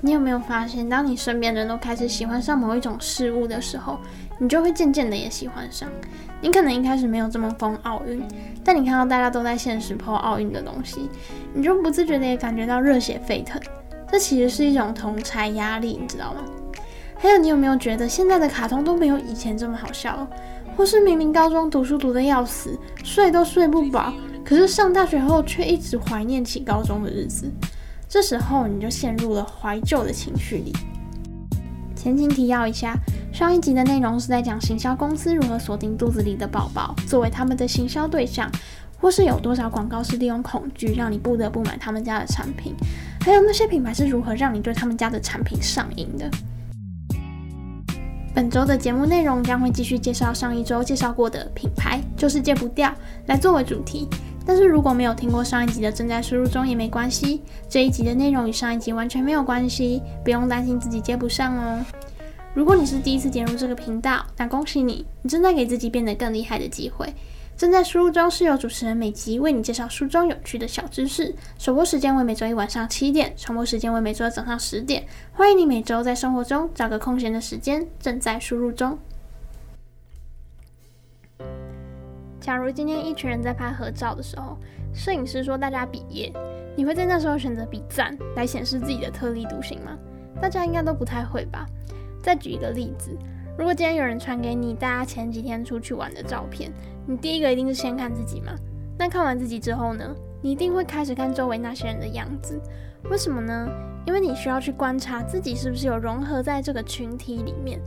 你有没有发现，当你身边人都开始喜欢上某一种事物的时候，你就会渐渐的也喜欢上。你可能一开始没有这么疯奥运，但你看到大家都在现实破奥运的东西，你就不自觉的也感觉到热血沸腾。这其实是一种同侪压力，你知道吗？还有，你有没有觉得现在的卡通都没有以前这么好笑了？或是明明高中读书读得要死，睡都睡不饱，可是上大学后却一直怀念起高中的日子。这时候你就陷入了怀旧的情绪里。前情提要一下，上一集的内容是在讲行销公司如何锁定肚子里的宝宝作为他们的行销对象，或是有多少广告是利用恐惧让你不得不买他们家的产品，还有那些品牌是如何让你对他们家的产品上瘾的。本周的节目内容将会继续介绍上一周介绍过的品牌，就是戒不掉，来作为主题。但是如果没有听过上一集的，正在输入中也没关系。这一集的内容与上一集完全没有关系，不用担心自己接不上哦。如果你是第一次点入这个频道，那恭喜你，你正在给自己变得更厉害的机会。正在输入中是由主持人每集为你介绍书中有趣的小知识，首播时间为每周一晚上七点，重播时间为每周二早上十点。欢迎你每周在生活中找个空闲的时间。正在输入中。假如今天一群人在拍合照的时候，摄影师说大家比耶，你会在那时候选择比赞来显示自己的特立独行吗？大家应该都不太会吧。再举一个例子，如果今天有人传给你大家前几天出去玩的照片，你第一个一定是先看自己嘛？那看完自己之后呢？你一定会开始看周围那些人的样子。为什么呢？因为你需要去观察自己是不是有融合在这个群体里面。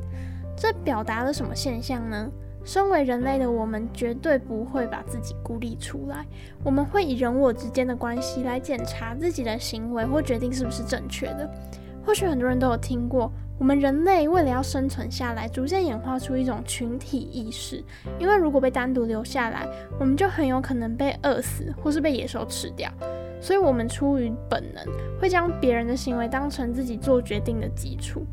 这表达了什么现象呢？身为人类的我们，绝对不会把自己孤立出来。我们会以人我之间的关系来检查自己的行为或决定是不是正确的。或许很多人都有听过，我们人类为了要生存下来，逐渐演化出一种群体意识。因为如果被单独留下来，我们就很有可能被饿死，或是被野兽吃掉。所以，我们出于本能，会将别人的行为当成自己做决定的基础。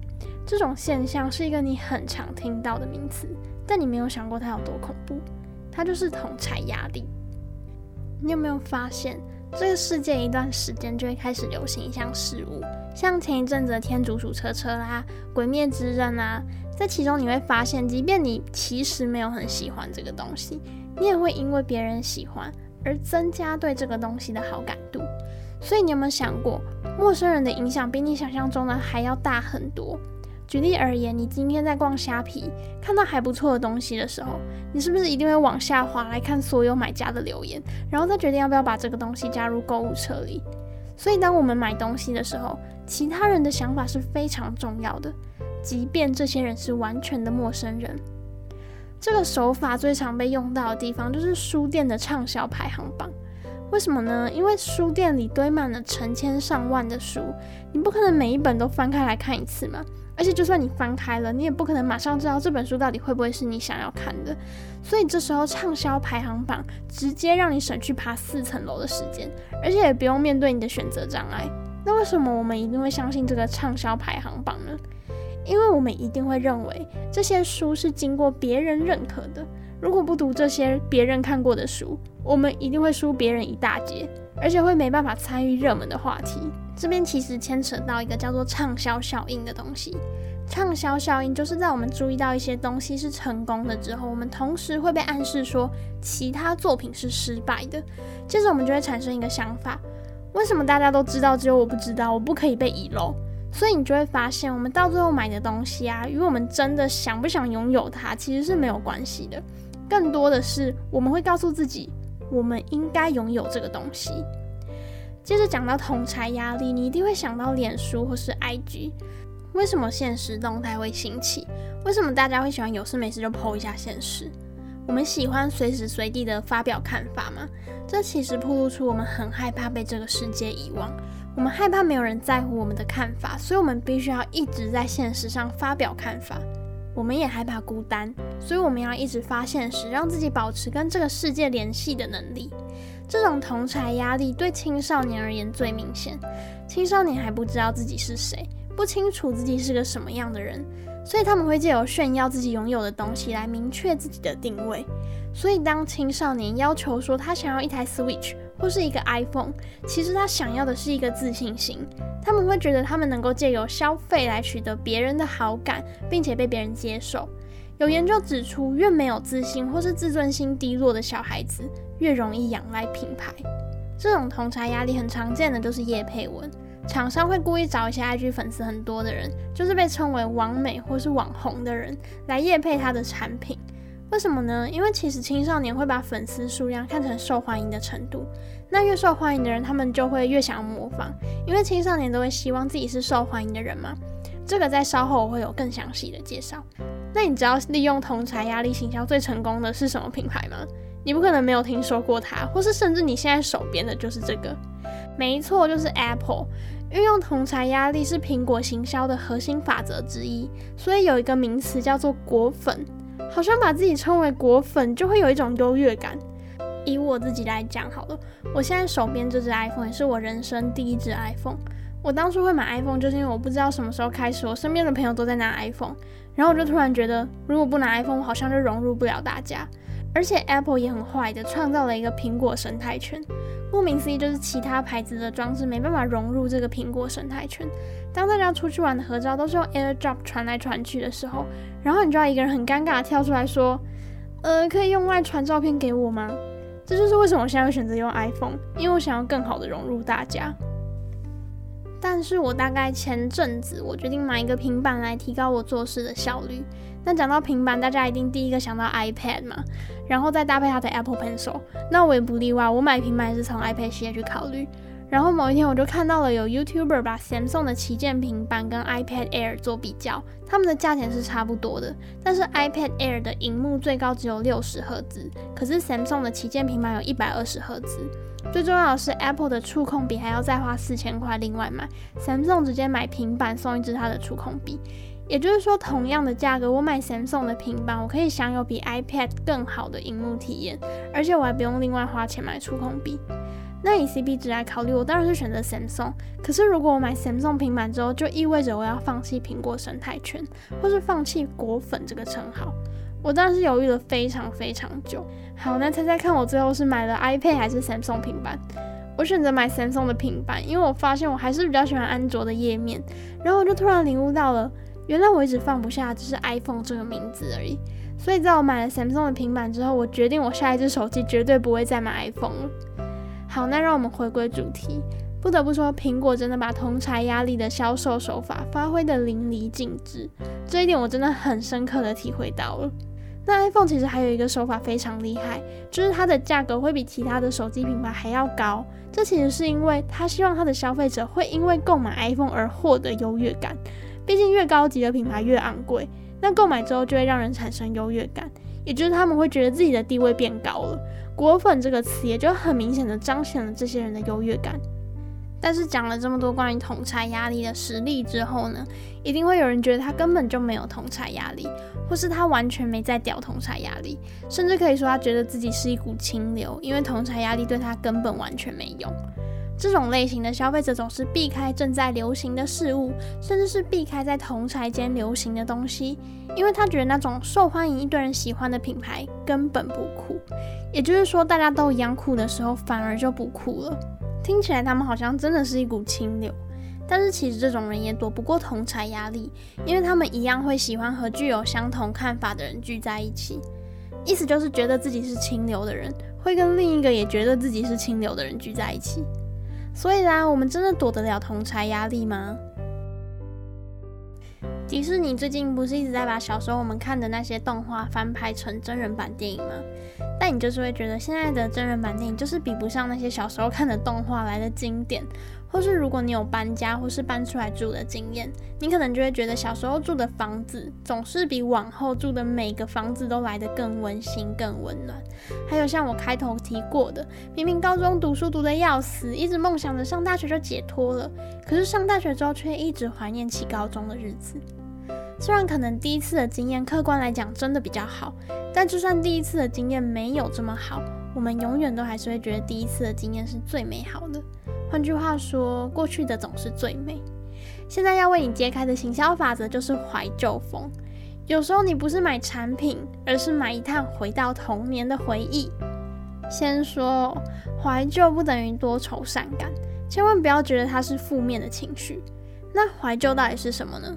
这种现象是一个你很常听到的名词。但你没有想过它有多恐怖，它就是同侪压力。你有没有发现，这个世界一段时间就会开始流行一项事物，像前一阵子的天竺鼠车车啦、鬼灭之刃啊，在其中你会发现，即便你其实没有很喜欢这个东西，你也会因为别人喜欢而增加对这个东西的好感度。所以你有没有想过，陌生人的影响比你想象中的还要大很多？举例而言，你今天在逛虾皮，看到还不错的东西的时候，你是不是一定会往下滑来看所有买家的留言，然后再决定要不要把这个东西加入购物车里？所以，当我们买东西的时候，其他人的想法是非常重要的，即便这些人是完全的陌生人。这个手法最常被用到的地方就是书店的畅销排行榜。为什么呢？因为书店里堆满了成千上万的书，你不可能每一本都翻开来看一次嘛。而且，就算你翻开了，你也不可能马上知道这本书到底会不会是你想要看的。所以这时候畅销排行榜直接让你省去爬四层楼的时间，而且也不用面对你的选择障碍。那为什么我们一定会相信这个畅销排行榜呢？因为我们一定会认为这些书是经过别人认可的。如果不读这些别人看过的书，我们一定会输别人一大截，而且会没办法参与热门的话题。这边其实牵扯到一个叫做畅销效应的东西。畅销效应就是在我们注意到一些东西是成功的之后，我们同时会被暗示说其他作品是失败的。接着我们就会产生一个想法：为什么大家都知道，只有我不知道？我不可以被遗漏。所以你就会发现，我们到最后买的东西啊，与我们真的想不想拥有它其实是没有关系的。更多的是我们会告诉自己，我们应该拥有这个东西。接着讲到同侪压力，你一定会想到脸书或是 IG。为什么现实动态会兴起？为什么大家会喜欢有事没事就 po 一下现实？我们喜欢随时随地的发表看法吗？这其实暴露出我们很害怕被这个世界遗忘。我们害怕没有人在乎我们的看法，所以我们必须要一直在现实上发表看法。我们也害怕孤单，所以我们要一直发现时，让自己保持跟这个世界联系的能力。这种同侪压力对青少年而言最明显。青少年还不知道自己是谁，不清楚自己是个什么样的人，所以他们会借由炫耀自己拥有的东西来明确自己的定位。所以当青少年要求说他想要一台 Switch，或是一个 iPhone，其实他想要的是一个自信心。他们会觉得他们能够借由消费来取得别人的好感，并且被别人接受。有研究指出，越没有自信或是自尊心低落的小孩子，越容易仰赖品牌。这种同侪压力很常见的就是叶配文，厂商会故意找一些 IG 粉丝很多的人，就是被称为网美或是网红的人，来叶配他的产品。为什么呢？因为其实青少年会把粉丝数量看成受欢迎的程度，那越受欢迎的人，他们就会越想要模仿，因为青少年都会希望自己是受欢迎的人嘛。这个在稍后我会有更详细的介绍。那你知道利用同侪压力行销最成功的是什么品牌吗？你不可能没有听说过它，或是甚至你现在手边的就是这个。没错，就是 Apple。运用同侪压力是苹果行销的核心法则之一，所以有一个名词叫做果粉。好像把自己称为果粉，就会有一种优越感。以我自己来讲好了，我现在手边这支 iPhone 也是我人生第一支 iPhone。我当初会买 iPhone，就是因为我不知道什么时候开始，我身边的朋友都在拿 iPhone，然后我就突然觉得，如果不拿 iPhone，我好像就融入不了大家。而且 Apple 也很坏的，创造了一个苹果生态圈。顾名思义，就是其他牌子的装置没办法融入这个苹果生态圈。当大家出去玩的合照都是用 AirDrop 传来传去的时候，然后你就要一个人很尴尬的跳出来说：“呃，可以用外传照片给我吗？”这就是为什么我现在会选择用 iPhone，因为我想要更好的融入大家。但是我大概前阵子我决定买一个平板来提高我做事的效率。那讲到平板，大家一定第一个想到 iPad 嘛，然后再搭配它的 Apple Pencil。那我也不例外，我买平板也是从 iPad 系列去考虑。然后某一天我就看到了有 YouTuber 把 Samsung 的旗舰平板跟 iPad Air 做比较，他们的价钱是差不多的，但是 iPad Air 的荧幕最高只有六十赫兹，可是 Samsung 的旗舰平板有一百二十赫兹。最重要的是 Apple 的触控笔还要再花四千块另外买，Samsung 直接买平板送一支它的触控笔。也就是说，同样的价格，我买 Samsung 的平板，我可以享有比 iPad 更好的荧幕体验，而且我还不用另外花钱买触控笔。那以 CP 值来考虑，我当然是选择 Samsung。可是如果我买 Samsung 平板之后，就意味着我要放弃苹果生态圈，或是放弃果粉这个称号。我当然是犹豫了非常非常久。好，那猜猜看，我最后是买了 iPad 还是 Samsung 平板？我选择买 Samsung 的平板，因为我发现我还是比较喜欢安卓的页面。然后我就突然领悟到了。原来我一直放不下只是 iPhone 这个名字而已，所以在我买了 Samsung 的平板之后，我决定我下一支手机绝对不会再买 iPhone 了。好，那让我们回归主题。不得不说，苹果真的把同侪压力的销售手法发挥得淋漓尽致，这一点我真的很深刻的体会到了。那 iPhone 其实还有一个手法非常厉害，就是它的价格会比其他的手机品牌还要高。这其实是因为他希望他的消费者会因为购买 iPhone 而获得优越感。毕竟越高级的品牌越昂贵，那购买之后就会让人产生优越感，也就是他们会觉得自己的地位变高了。果粉这个词也就很明显的彰显了这些人的优越感。但是讲了这么多关于同侪压力的实例之后呢，一定会有人觉得他根本就没有同侪压力，或是他完全没在屌同侪压力，甚至可以说他觉得自己是一股清流，因为同侪压力对他根本完全没用。这种类型的消费者总是避开正在流行的事物，甚至是避开在同侪间流行的东西，因为他觉得那种受欢迎、一堆人喜欢的品牌根本不酷。也就是说，大家都一样酷的时候，反而就不酷了。听起来他们好像真的是一股清流，但是其实这种人也躲不过同侪压力，因为他们一样会喜欢和具有相同看法的人聚在一起。意思就是觉得自己是清流的人，会跟另一个也觉得自己是清流的人聚在一起。所以啦，我们真的躲得了同侪压力吗？迪士尼最近不是一直在把小时候我们看的那些动画翻拍成真人版电影吗？但你就是会觉得现在的真人版电影就是比不上那些小时候看的动画来的经典。或是如果你有搬家或是搬出来住的经验，你可能就会觉得小时候住的房子总是比往后住的每个房子都来得更温馨、更温暖。还有像我开头提过的，明明高中读书读得要死，一直梦想着上大学就解脱了，可是上大学之后却一直怀念起高中的日子。虽然可能第一次的经验客观来讲真的比较好，但就算第一次的经验没有这么好，我们永远都还是会觉得第一次的经验是最美好的。换句话说，过去的总是最美。现在要为你揭开的行销法则就是怀旧风。有时候你不是买产品，而是买一趟回到童年的回忆。先说，怀旧不等于多愁善感，千万不要觉得它是负面的情绪。那怀旧到底是什么呢？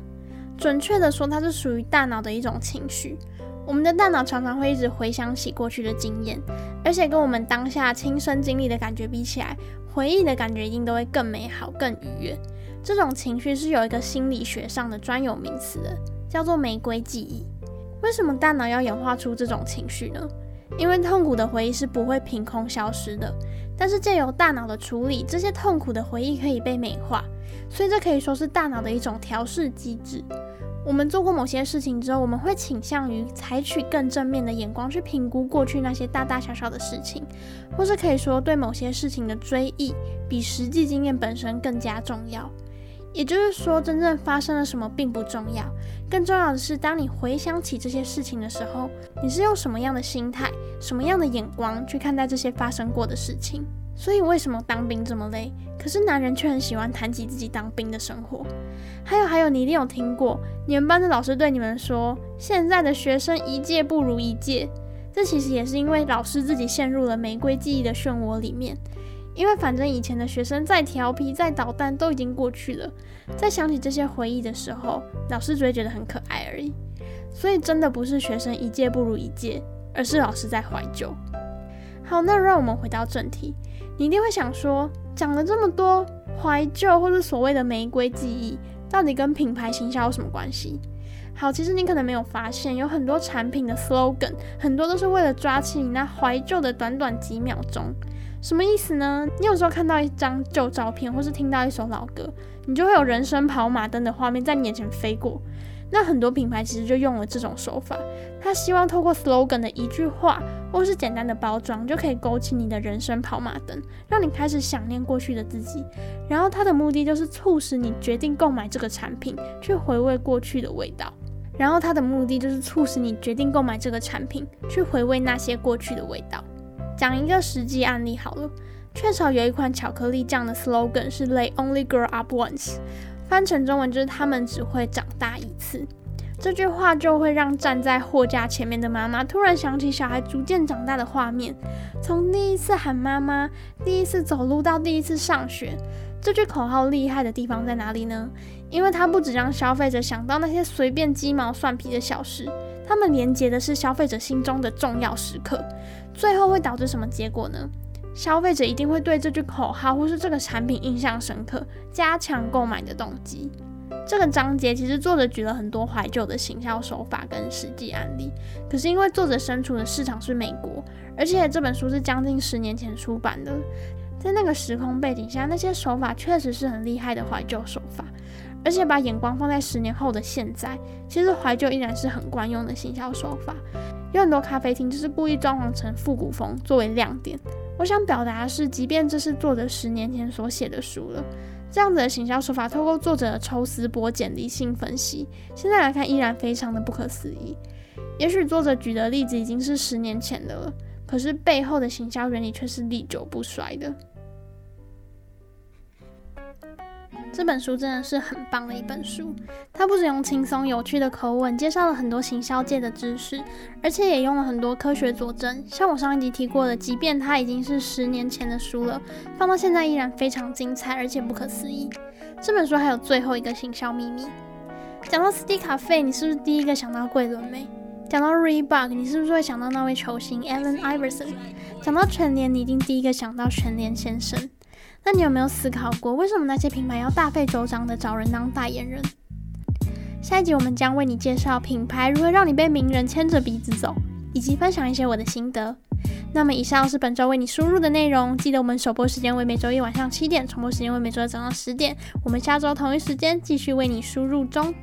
准确的说，它是属于大脑的一种情绪。我们的大脑常常会一直回想起过去的经验，而且跟我们当下亲身经历的感觉比起来，回忆的感觉一定都会更美好、更愉悦。这种情绪是有一个心理学上的专有名词的，叫做玫瑰记忆。为什么大脑要演化出这种情绪呢？因为痛苦的回忆是不会凭空消失的，但是借由大脑的处理，这些痛苦的回忆可以被美化，所以这可以说是大脑的一种调试机制。我们做过某些事情之后，我们会倾向于采取更正面的眼光去评估过去那些大大小小的事情，或是可以说对某些事情的追忆比实际经验本身更加重要。也就是说，真正发生了什么并不重要，更重要的是，当你回想起这些事情的时候，你是用什么样的心态、什么样的眼光去看待这些发生过的事情。所以为什么当兵这么累？可是男人却很喜欢谈起自己当兵的生活。还有还有，你一定有听过你们班的老师对你们说，现在的学生一届不如一届。这其实也是因为老师自己陷入了玫瑰记忆的漩涡里面。因为反正以前的学生再调皮再捣蛋都已经过去了，在想起这些回忆的时候，老师只会觉得很可爱而已。所以真的不是学生一届不如一届，而是老师在怀旧。好，那让我们回到正题。你一定会想说，讲了这么多怀旧或是所谓的玫瑰记忆，到底跟品牌形象有什么关系？好，其实你可能没有发现，有很多产品的 slogan，很多都是为了抓起你那怀旧的短短几秒钟。什么意思呢？你有时候看到一张旧照片，或是听到一首老歌，你就会有人生跑马灯的画面在你眼前飞过。那很多品牌其实就用了这种手法，他希望透过 slogan 的一句话，或是简单的包装，就可以勾起你的人生跑马灯，让你开始想念过去的自己。然后他的目的就是促使你决定购买这个产品，去回味过去的味道。然后他的目的就是促使你决定购买这个产品，去回味那些过去的味道。讲一个实际案例好了，雀巢有一款巧克力酱的 slogan 是 “They only grow up once”。翻成中文就是他们只会长大一次，这句话就会让站在货架前面的妈妈突然想起小孩逐渐长大的画面，从第一次喊妈妈，第一次走路到第一次上学。这句口号厉害的地方在哪里呢？因为它不只让消费者想到那些随便鸡毛蒜皮的小事，他们连接的是消费者心中的重要时刻，最后会导致什么结果呢？消费者一定会对这句口号或是这个产品印象深刻，加强购买的动机。这个章节其实作者举了很多怀旧的行销手法跟实际案例，可是因为作者身处的市场是美国，而且这本书是将近十年前出版的，在那个时空背景下，那些手法确实是很厉害的怀旧手法。而且把眼光放在十年后的现在，其实怀旧依然是很惯用的行销手法。有很多咖啡厅就是故意装潢成复古风作为亮点。我想表达的是，即便这是作者十年前所写的书了，这样子的行销手法，透过作者的抽丝剥茧、理性分析，现在来看依然非常的不可思议。也许作者举的例子已经是十年前的了，可是背后的行销原理却是历久不衰的。这本书真的是很棒的一本书，它不仅用轻松有趣的口吻介绍了很多行销界的知识，而且也用了很多科学佐证。像我上一集提过的，即便它已经是十年前的书了，放到现在依然非常精彩，而且不可思议。这本书还有最后一个行销秘密。讲到斯蒂卡费，你是不是第一个想到桂纶镁？讲到 Reebok，你是不是会想到那位球星 Allen Iverson？讲到全联，你一定第一个想到全联先生。那你有没有思考过，为什么那些品牌要大费周章的找人当代言人？下一集我们将为你介绍品牌如何让你被名人牵着鼻子走，以及分享一些我的心得。那么以上是本周为你输入的内容，记得我们首播时间为每周一晚上七点，重播时间为每周二早上十点。我们下周同一时间继续为你输入中。